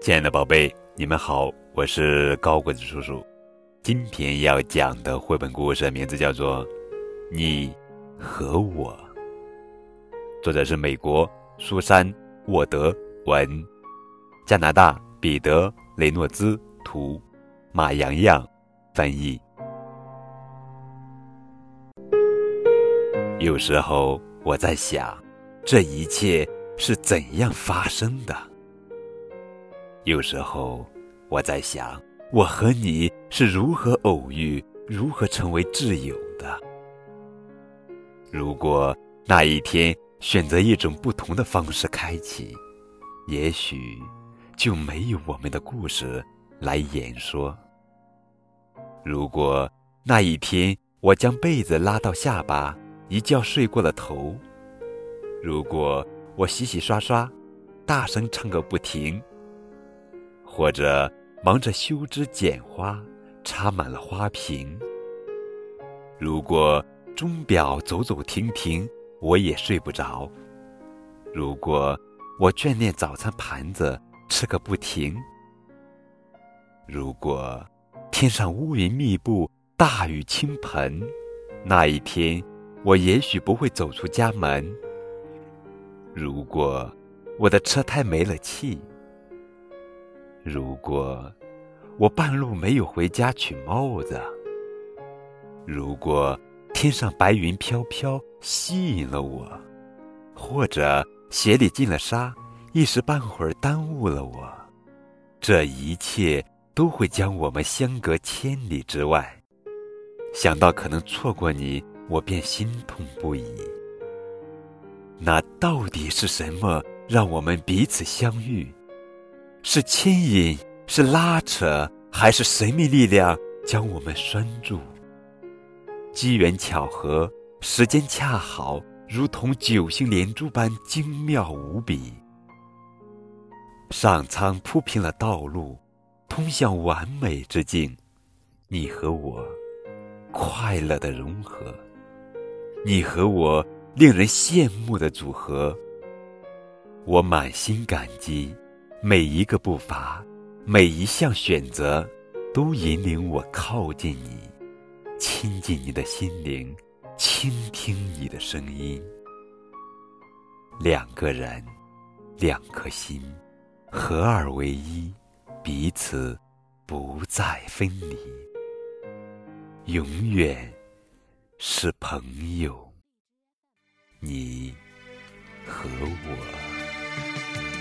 亲爱的宝贝，你们好，我是高个子叔叔。今天要讲的绘本故事名字叫做《你和我》，作者是美国苏珊·沃德文，加拿大彼得·雷诺兹图，马洋洋翻译。有时候我在想，这一切是怎样发生的？有时候我在想，我和你是如何偶遇，如何成为挚友的？如果那一天选择一种不同的方式开启，也许就没有我们的故事来演说。如果那一天我将被子拉到下巴。一觉睡过了头。如果我洗洗刷刷，大声唱个不停，或者忙着修枝剪花，插满了花瓶。如果钟表走走停停，我也睡不着。如果我眷恋早餐盘子，吃个不停。如果天上乌云密布，大雨倾盆，那一天。我也许不会走出家门。如果我的车胎没了气，如果我半路没有回家取帽子，如果天上白云飘飘吸引了我，或者鞋里进了沙，一时半会儿耽误了我，这一切都会将我们相隔千里之外。想到可能错过你。我便心痛不已。那到底是什么让我们彼此相遇？是牵引，是拉扯，还是神秘力量将我们拴住？机缘巧合，时间恰好，如同九星连珠般精妙无比。上苍铺平了道路，通向完美之境。你和我，快乐的融合。你和我令人羡慕的组合，我满心感激。每一个步伐，每一项选择，都引领我靠近你，亲近你的心灵，倾听你的声音。两个人，两颗心，合二为一，彼此不再分离，永远。是朋友你和我。